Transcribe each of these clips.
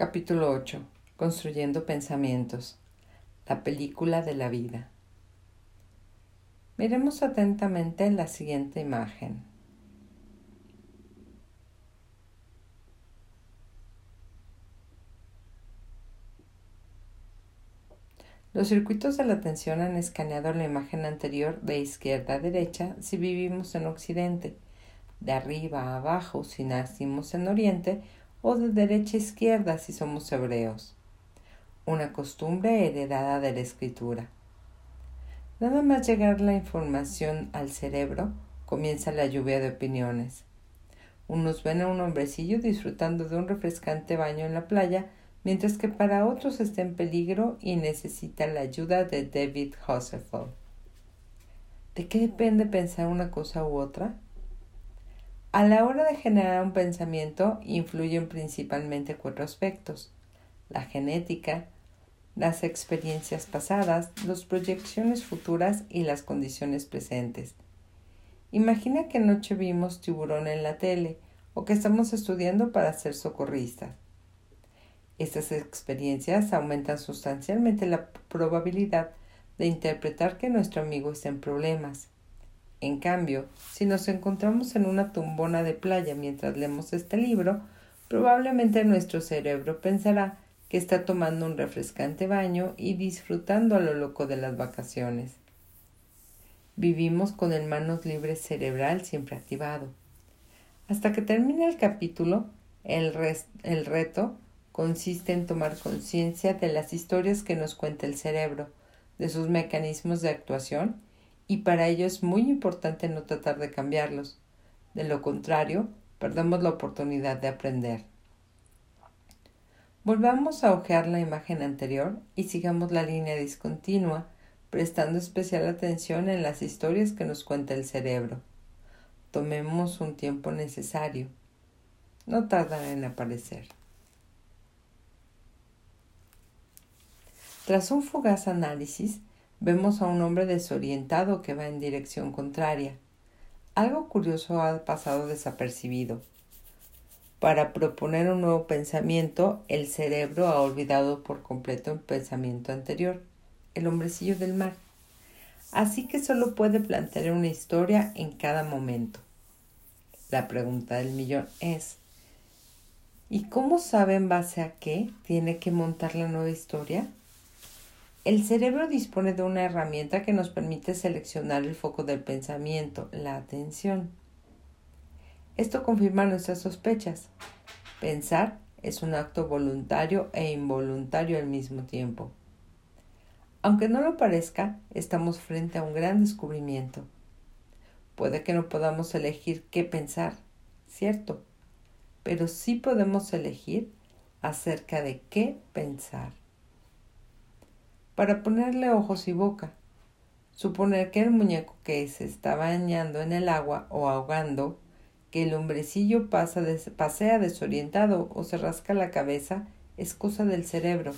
Capítulo 8. Construyendo pensamientos. La película de la vida. Miremos atentamente la siguiente imagen. Los circuitos de la atención han escaneado la imagen anterior de izquierda a derecha si vivimos en Occidente, de arriba a abajo si nacimos en Oriente o de derecha a izquierda si somos hebreos. Una costumbre heredada de la escritura. Nada más llegar la información al cerebro, comienza la lluvia de opiniones. Unos ven a un hombrecillo disfrutando de un refrescante baño en la playa, mientras que para otros está en peligro y necesita la ayuda de David Hasselhoff. ¿De qué depende pensar una cosa u otra? A la hora de generar un pensamiento influyen principalmente cuatro aspectos. La genética, las experiencias pasadas, las proyecciones futuras y las condiciones presentes. Imagina que anoche vimos tiburón en la tele o que estamos estudiando para ser socorristas. Estas experiencias aumentan sustancialmente la probabilidad de interpretar que nuestro amigo está en problemas. En cambio, si nos encontramos en una tumbona de playa mientras leemos este libro, probablemente nuestro cerebro pensará que está tomando un refrescante baño y disfrutando a lo loco de las vacaciones. Vivimos con el manos libres cerebral siempre activado. Hasta que termine el capítulo, el, el reto consiste en tomar conciencia de las historias que nos cuenta el cerebro, de sus mecanismos de actuación y para ello es muy importante no tratar de cambiarlos. De lo contrario, perdemos la oportunidad de aprender. Volvamos a ojear la imagen anterior y sigamos la línea discontinua, prestando especial atención en las historias que nos cuenta el cerebro. Tomemos un tiempo necesario. No tardan en aparecer. Tras un fugaz análisis, vemos a un hombre desorientado que va en dirección contraria. Algo curioso ha pasado desapercibido. Para proponer un nuevo pensamiento, el cerebro ha olvidado por completo el pensamiento anterior, el hombrecillo del mar. Así que solo puede plantear una historia en cada momento. La pregunta del millón es, ¿y cómo sabe en base a qué tiene que montar la nueva historia? El cerebro dispone de una herramienta que nos permite seleccionar el foco del pensamiento, la atención. Esto confirma nuestras sospechas. Pensar es un acto voluntario e involuntario al mismo tiempo. Aunque no lo parezca, estamos frente a un gran descubrimiento. Puede que no podamos elegir qué pensar, cierto, pero sí podemos elegir acerca de qué pensar para ponerle ojos y boca. Suponer que el muñeco que se está bañando en el agua o ahogando, que el hombrecillo pasa pasea desorientado o se rasca la cabeza, es cosa del cerebro.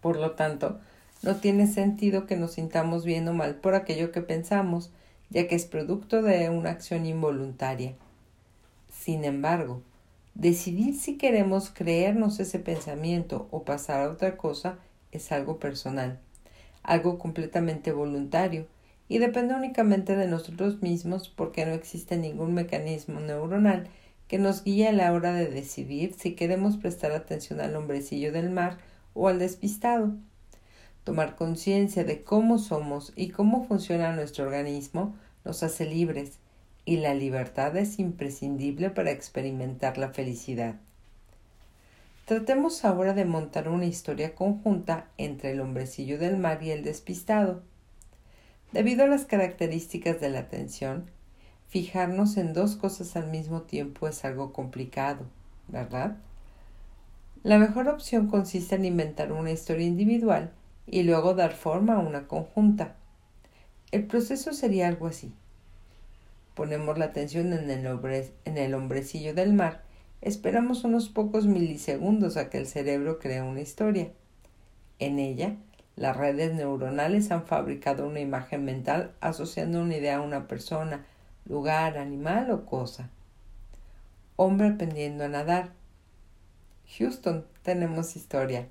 Por lo tanto, no tiene sentido que nos sintamos bien o mal por aquello que pensamos, ya que es producto de una acción involuntaria. Sin embargo, decidir si queremos creernos ese pensamiento o pasar a otra cosa es algo personal, algo completamente voluntario y depende únicamente de nosotros mismos porque no existe ningún mecanismo neuronal que nos guíe a la hora de decidir si queremos prestar atención al hombrecillo del mar o al despistado. Tomar conciencia de cómo somos y cómo funciona nuestro organismo nos hace libres, y la libertad es imprescindible para experimentar la felicidad. Tratemos ahora de montar una historia conjunta entre el hombrecillo del mar y el despistado. Debido a las características de la atención, fijarnos en dos cosas al mismo tiempo es algo complicado, ¿verdad? La mejor opción consiste en inventar una historia individual y luego dar forma a una conjunta. El proceso sería algo así. Ponemos la atención en el, hombrecillo del mar Esperamos unos pocos milisegundos a que el cerebro cree una historia. En ella, las redes neuronales han fabricado una imagen mental asociando una idea a una persona, lugar, animal o cosa. Hombre aprendiendo a nadar. Houston, tenemos historia.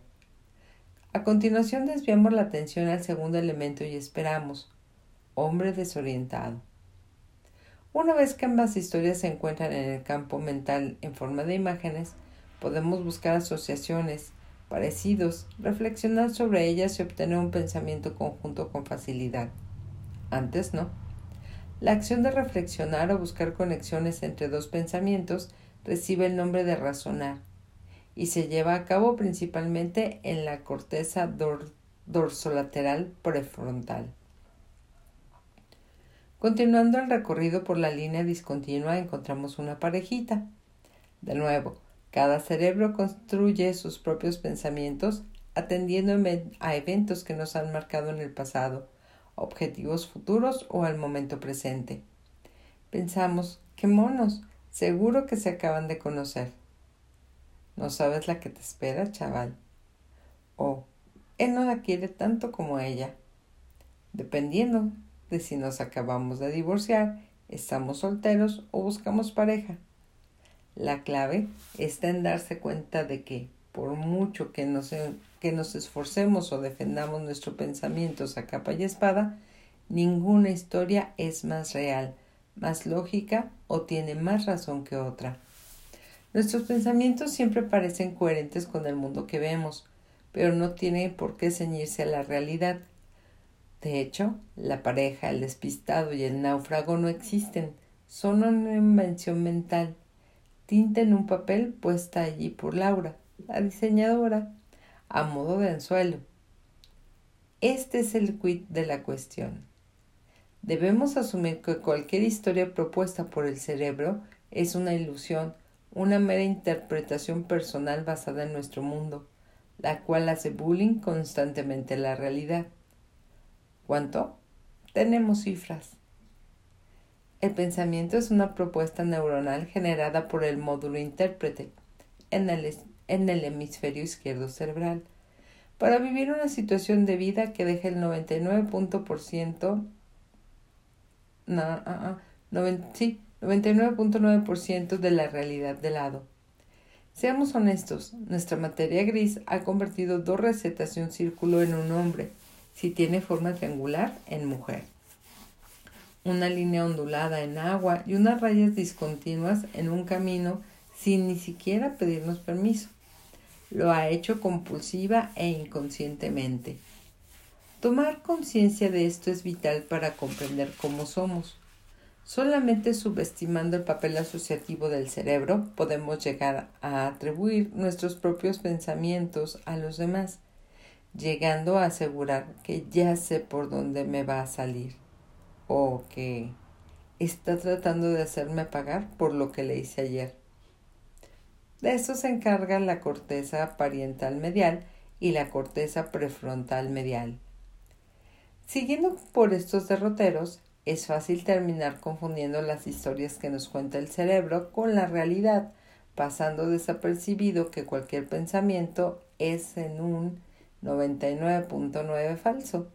A continuación desviamos la atención al segundo elemento y esperamos. Hombre desorientado. Una vez que ambas historias se encuentran en el campo mental en forma de imágenes, podemos buscar asociaciones, parecidos, reflexionar sobre ellas y obtener un pensamiento conjunto con facilidad. Antes no. La acción de reflexionar o buscar conexiones entre dos pensamientos recibe el nombre de razonar y se lleva a cabo principalmente en la corteza dorsolateral prefrontal. Continuando el recorrido por la línea discontinua encontramos una parejita. De nuevo, cada cerebro construye sus propios pensamientos atendiendo a eventos que nos han marcado en el pasado, objetivos futuros o al momento presente. Pensamos, qué monos, seguro que se acaban de conocer. No sabes la que te espera, chaval. O, él no la quiere tanto como ella. Dependiendo si nos acabamos de divorciar, estamos solteros o buscamos pareja. La clave está en darse cuenta de que, por mucho que nos, que nos esforcemos o defendamos nuestros pensamientos a capa y espada, ninguna historia es más real, más lógica o tiene más razón que otra. Nuestros pensamientos siempre parecen coherentes con el mundo que vemos, pero no tiene por qué ceñirse a la realidad. De hecho, la pareja, el despistado y el náufrago no existen, son una invención mental, tinta en un papel puesta allí por Laura, la diseñadora, a modo de anzuelo. Este es el quid de la cuestión. Debemos asumir que cualquier historia propuesta por el cerebro es una ilusión, una mera interpretación personal basada en nuestro mundo, la cual hace bullying constantemente la realidad. ¿Cuánto? Tenemos cifras. El pensamiento es una propuesta neuronal generada por el módulo intérprete en el, en el hemisferio izquierdo cerebral para vivir una situación de vida que deje el 99% no, uh, uh, sí, 99.9% de la realidad de lado. Seamos honestos, nuestra materia gris ha convertido dos recetas y un círculo en un hombre, si tiene forma triangular en mujer. Una línea ondulada en agua y unas rayas discontinuas en un camino sin ni siquiera pedirnos permiso. Lo ha hecho compulsiva e inconscientemente. Tomar conciencia de esto es vital para comprender cómo somos. Solamente subestimando el papel asociativo del cerebro podemos llegar a atribuir nuestros propios pensamientos a los demás, llegando a asegurar que ya sé por dónde me va a salir o que está tratando de hacerme pagar por lo que le hice ayer. De eso se encarga la corteza pariental medial y la corteza prefrontal medial. Siguiendo por estos derroteros, es fácil terminar confundiendo las historias que nos cuenta el cerebro con la realidad, pasando desapercibido que cualquier pensamiento es en un 99.9 falso.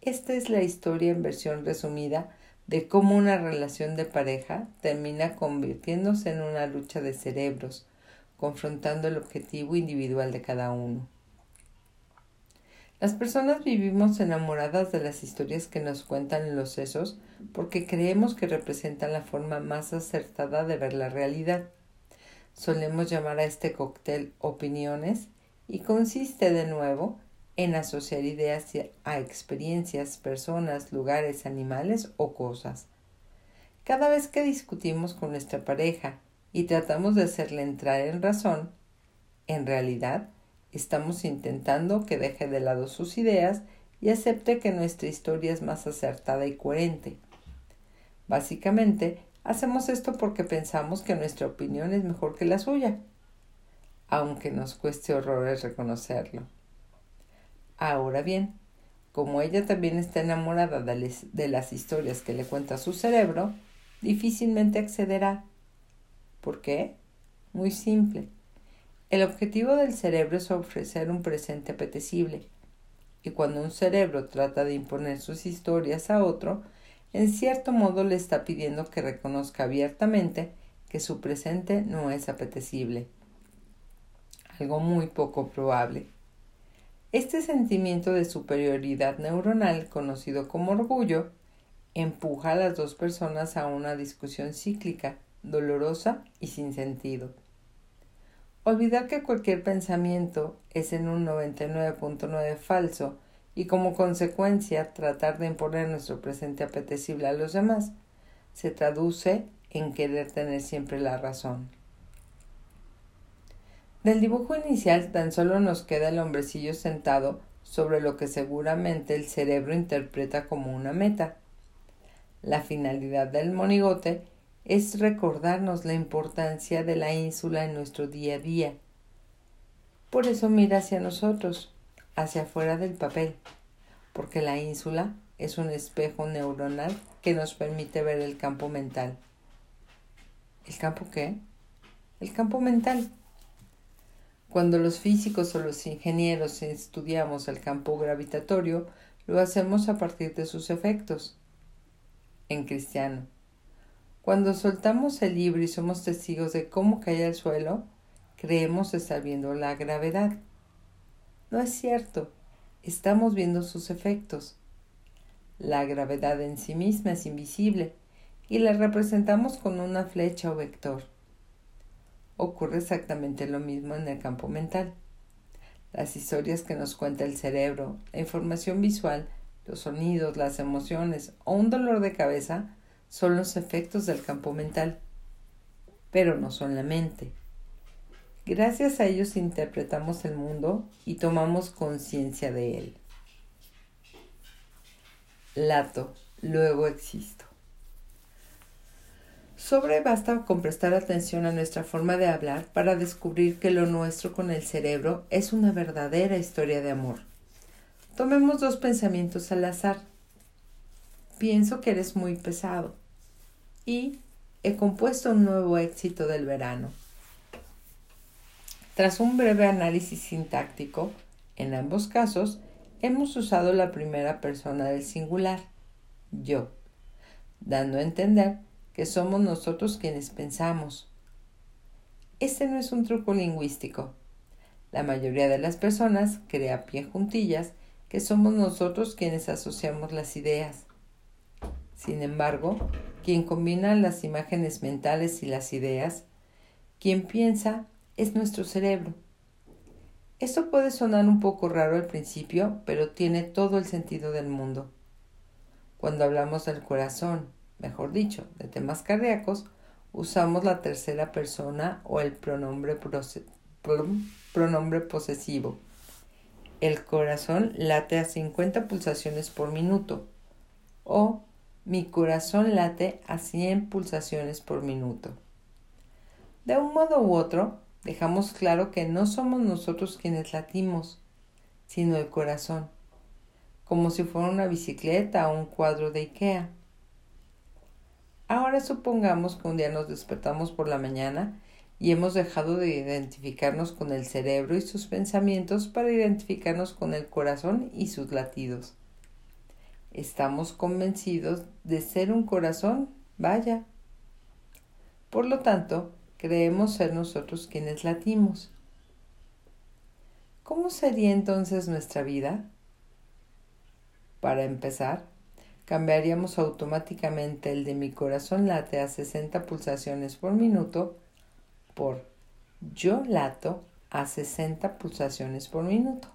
Esta es la historia en versión resumida de cómo una relación de pareja termina convirtiéndose en una lucha de cerebros, confrontando el objetivo individual de cada uno. Las personas vivimos enamoradas de las historias que nos cuentan los sesos porque creemos que representan la forma más acertada de ver la realidad. Solemos llamar a este cóctel opiniones y consiste de nuevo en asociar ideas a experiencias, personas, lugares, animales o cosas. Cada vez que discutimos con nuestra pareja y tratamos de hacerle entrar en razón, en realidad Estamos intentando que deje de lado sus ideas y acepte que nuestra historia es más acertada y coherente. Básicamente, hacemos esto porque pensamos que nuestra opinión es mejor que la suya, aunque nos cueste horrores reconocerlo. Ahora bien, como ella también está enamorada de, las historias que le cuenta su cerebro, difícilmente accederá. ¿Por qué? Muy simple. El objetivo del cerebro es ofrecer un presente apetecible, y cuando un cerebro trata de imponer sus historias a otro, en cierto modo le está pidiendo que reconozca abiertamente que su presente no es apetecible. Algo muy poco probable. Este sentimiento de superioridad neuronal, conocido como orgullo, empuja a las dos personas a una discusión cíclica, dolorosa y sin sentido. Olvidar que cualquier pensamiento es en un 99.9 falso y como consecuencia tratar de imponer nuestro presente apetecible a los demás se traduce en querer tener siempre la razón. Del dibujo inicial tan solo nos queda el hombrecillo sentado sobre lo que seguramente el cerebro interpreta como una meta. La finalidad del monigote es recordarnos la importancia de la ínsula en nuestro día a día. Por eso mira hacia nosotros, hacia afuera del papel, porque la ínsula es un espejo neuronal que nos permite ver el campo mental. ¿El campo qué? El campo mental. Cuando los físicos o los ingenieros estudiamos el campo gravitatorio, lo hacemos a partir de sus efectos. En cristiano. Cuando soltamos el libro y somos testigos de cómo cae al suelo, creemos estar viendo la gravedad. No es cierto, estamos viendo sus efectos. La gravedad en sí misma es invisible y la representamos con una flecha o vector ocurre exactamente lo mismo en el campo mental. Las historias que nos cuenta el cerebro, la información visual, los sonidos, las emociones o un dolor de cabeza son los efectos del campo mental, pero no son la mente. Gracias a ellos interpretamos el mundo y tomamos conciencia de él. Lato, luego existo. Sobre basta con prestar atención a nuestra forma de hablar para descubrir que lo nuestro con el cerebro es una verdadera historia de amor. Tomemos dos pensamientos al azar. Pienso que eres muy pesado. Y he compuesto un nuevo éxito del verano. Tras un breve análisis sintáctico, en ambos casos hemos usado la primera persona del singular, yo, dando a entender que somos nosotros quienes pensamos. Este no es un truco lingüístico. La mayoría de las personas crea pie juntillas que somos nosotros quienes asociamos las ideas. Sin embargo, quien combina las imágenes mentales y las ideas, quien piensa es nuestro cerebro. Esto puede sonar un poco raro al principio, pero tiene todo el sentido del mundo. Cuando hablamos del corazón, mejor dicho, de temas cardíacos, usamos la tercera persona o el pronombre, posesivo. El corazón late a 50 pulsaciones por minuto o mi corazón late a 100 pulsaciones por minuto. De un modo u otro, dejamos claro que no somos nosotros quienes latimos, sino el corazón, como si fuera una bicicleta o un cuadro de Ikea. Ahora supongamos que un día nos despertamos por la mañana y hemos dejado de identificarnos con el cerebro y sus pensamientos para identificarnos con el corazón y sus latidos. Estamos convencidos de ser un corazón, vaya. Por lo tanto, creemos ser nosotros quienes latimos. ¿Cómo sería entonces nuestra vida? Para empezar, cambiaríamos automáticamente el de mi corazón late a 60 pulsaciones por minuto por yo lato a 60 pulsaciones por minuto.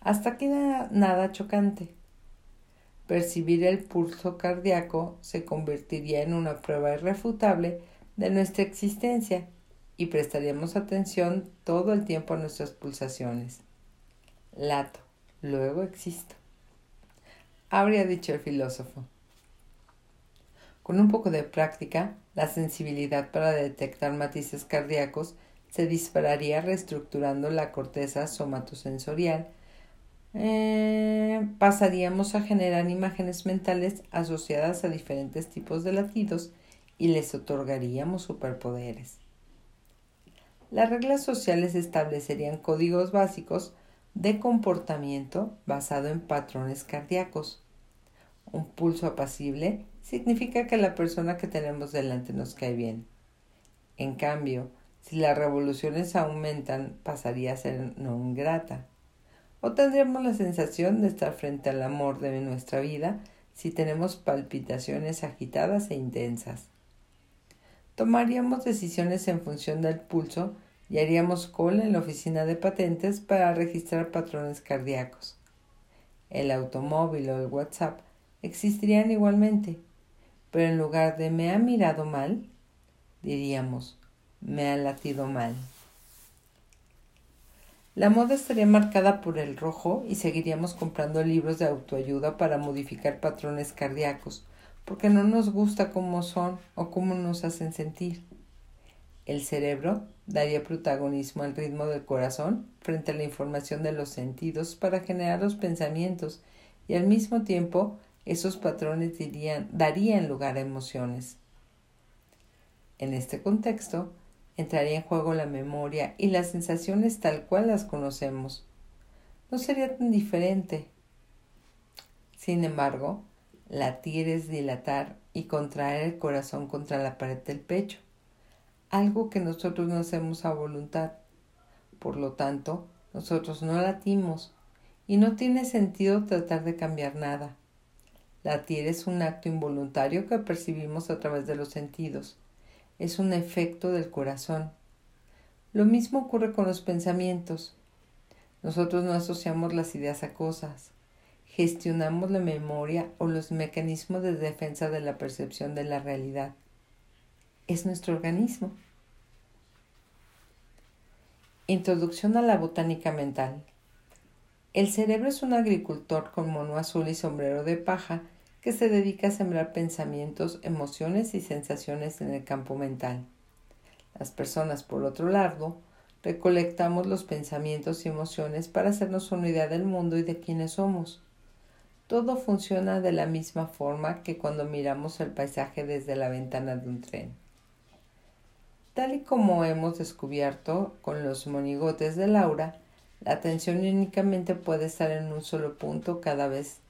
Hasta aquí nada, chocante. Percibir el pulso cardíaco se convertiría en una prueba irrefutable de nuestra existencia y prestaríamos atención todo el tiempo a nuestras pulsaciones. Lato, luego existo habría dicho el filósofo. Con un poco de práctica, la sensibilidad para detectar matices cardíacos se dispararía reestructurando la corteza somatosensorial. Eh, pasaríamos a generar imágenes mentales asociadas a diferentes tipos de latidos y les otorgaríamos superpoderes. Las reglas sociales establecerían códigos básicos de comportamiento basado en patrones cardíacos. Un pulso apacible significa que la persona que tenemos delante nos cae bien. En cambio, Si las revoluciones aumentan, pasaría a ser no grata. O tendríamos la sensación de estar frente al amor de nuestra vida si tenemos palpitaciones agitadas e intensas. Tomaríamos decisiones en función del pulso y haríamos cola en la oficina de patentes para registrar patrones cardíacos. El automóvil o el WhatsApp existirían igualmente, pero en lugar de me ha mirado mal, diríamos me ha latido mal. La moda estaría marcada por el rojo y seguiríamos comprando libros de autoayuda para modificar patrones cardíacos, porque no nos gusta cómo son o cómo nos hacen sentir. El cerebro daría protagonismo al ritmo del corazón frente a la información de los sentidos para generar los pensamientos y al mismo tiempo esos patrones darían lugar a emociones. En este contexto, entraría en juego la memoria y las sensaciones tal cual las conocemos. No sería tan diferente. Sin embargo, latir es dilatar y contraer el corazón contra la pared del pecho, algo que nosotros no hacemos a voluntad. Por lo tanto, nosotros no latimos y no tiene sentido tratar de cambiar nada. Latir es un acto involuntario que percibimos a través de los sentidos. Es un efecto del corazón. Lo mismo ocurre con los pensamientos. Nosotros no asociamos las ideas a cosas. Gestionamos la memoria o los mecanismos de defensa de la percepción de la realidad. Es nuestro organismo. Introducción a la botánica mental. El cerebro es un agricultor con mono azul y sombrero de paja que se dedica a sembrar pensamientos, emociones y sensaciones en el campo mental. Las personas, por otro lado, recolectamos los pensamientos y emociones para hacernos una idea del mundo y de quiénes somos. Todo funciona de la misma forma que cuando miramos el paisaje desde la ventana de un tren. Tal y como hemos descubierto con los monigotes de Laura, la atención únicamente puede estar en un solo punto cada vez.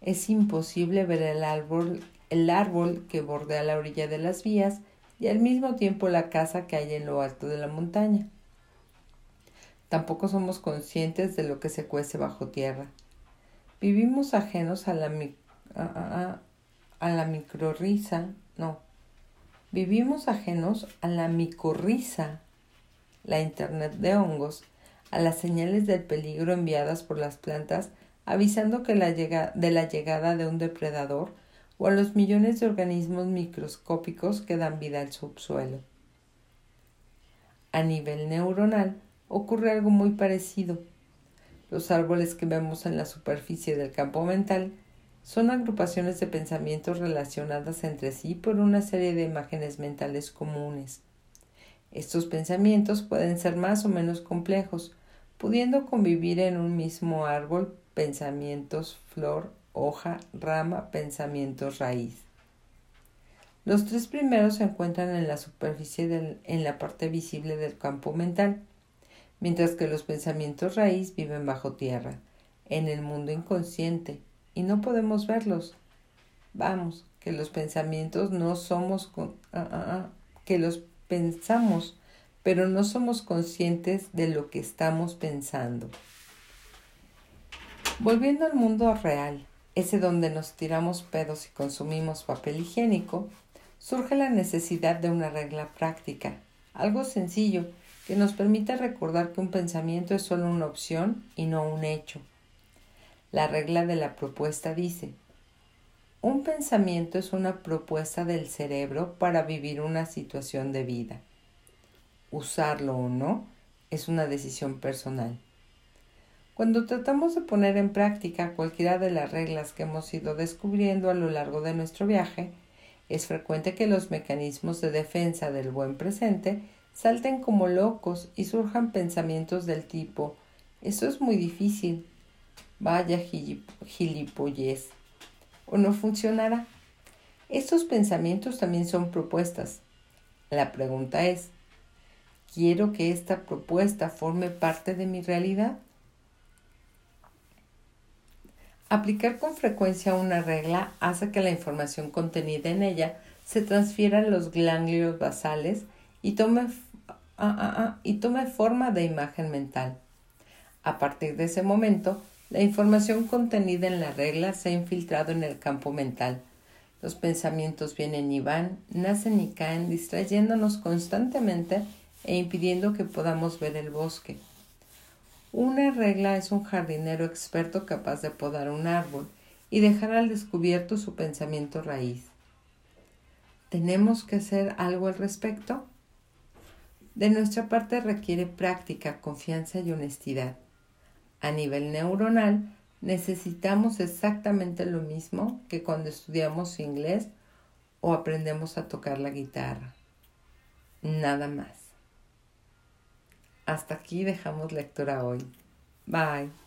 Es imposible ver el árbol, el árbol que bordea la orilla de las vías y al mismo tiempo la casa que hay en lo alto de la montaña. Tampoco somos conscientes de lo que se cuece bajo tierra. Vivimos ajenos a la, a, a la microrrisa, no. Vivimos ajenos a la micorriza, la internet de hongos, a las señales del peligro enviadas por las plantas avisando que la llega, de la llegada de un depredador o a los millones de organismos microscópicos que dan vida al subsuelo. A nivel neuronal ocurre algo muy parecido. Los árboles que vemos en la superficie del campo mental son agrupaciones de pensamientos relacionadas entre sí por una serie de imágenes mentales comunes. Estos pensamientos pueden ser más o menos complejos, pudiendo convivir en un mismo árbol pensamientos flor, hoja, rama, pensamientos raíz. Los tres primeros se encuentran en la superficie en la parte visible del campo mental, mientras que los pensamientos raíz viven bajo tierra, en el mundo inconsciente, y no podemos verlos. Vamos, que los pensamientos no somos con, ah, ah, ah, que los pensamos pero no somos conscientes de lo que estamos pensando. Volviendo al mundo real, ese donde nos tiramos pedos y consumimos papel higiénico, surge la necesidad de una regla práctica, algo sencillo que nos permita recordar que un pensamiento es solo una opción y no un hecho. La regla de la propuesta dice, un pensamiento es una propuesta del cerebro para vivir una situación de vida usarlo o no es una decisión personal. Cuando tratamos de poner en práctica cualquiera de las reglas que hemos ido descubriendo a lo largo de nuestro viaje, es frecuente que los mecanismos de defensa del buen presente salten como locos y surjan pensamientos del tipo eso es muy difícil, vaya gilipollez, o no funcionará. Estos pensamientos también son propuestas. La pregunta es, ¿Quiero que esta propuesta forme parte de mi realidad? Aplicar con frecuencia una regla hace que la información contenida en ella se transfiera a los ganglios basales y tome ah, ah, ah, y tome forma de imagen mental. A partir de ese momento, la información contenida en la regla se ha infiltrado en el campo mental. Los pensamientos vienen y van, nacen y caen, distrayéndonos constantemente e impidiendo que podamos ver el bosque. Una regla es un jardinero experto capaz de podar un árbol y dejar al descubierto su pensamiento raíz. ¿Tenemos que hacer algo al respecto? De nuestra parte requiere práctica, confianza y honestidad. A nivel neuronal, necesitamos exactamente lo mismo que cuando estudiamos inglés o aprendemos a tocar la guitarra. Nada más. Hasta aquí dejamos lectura hoy. Bye.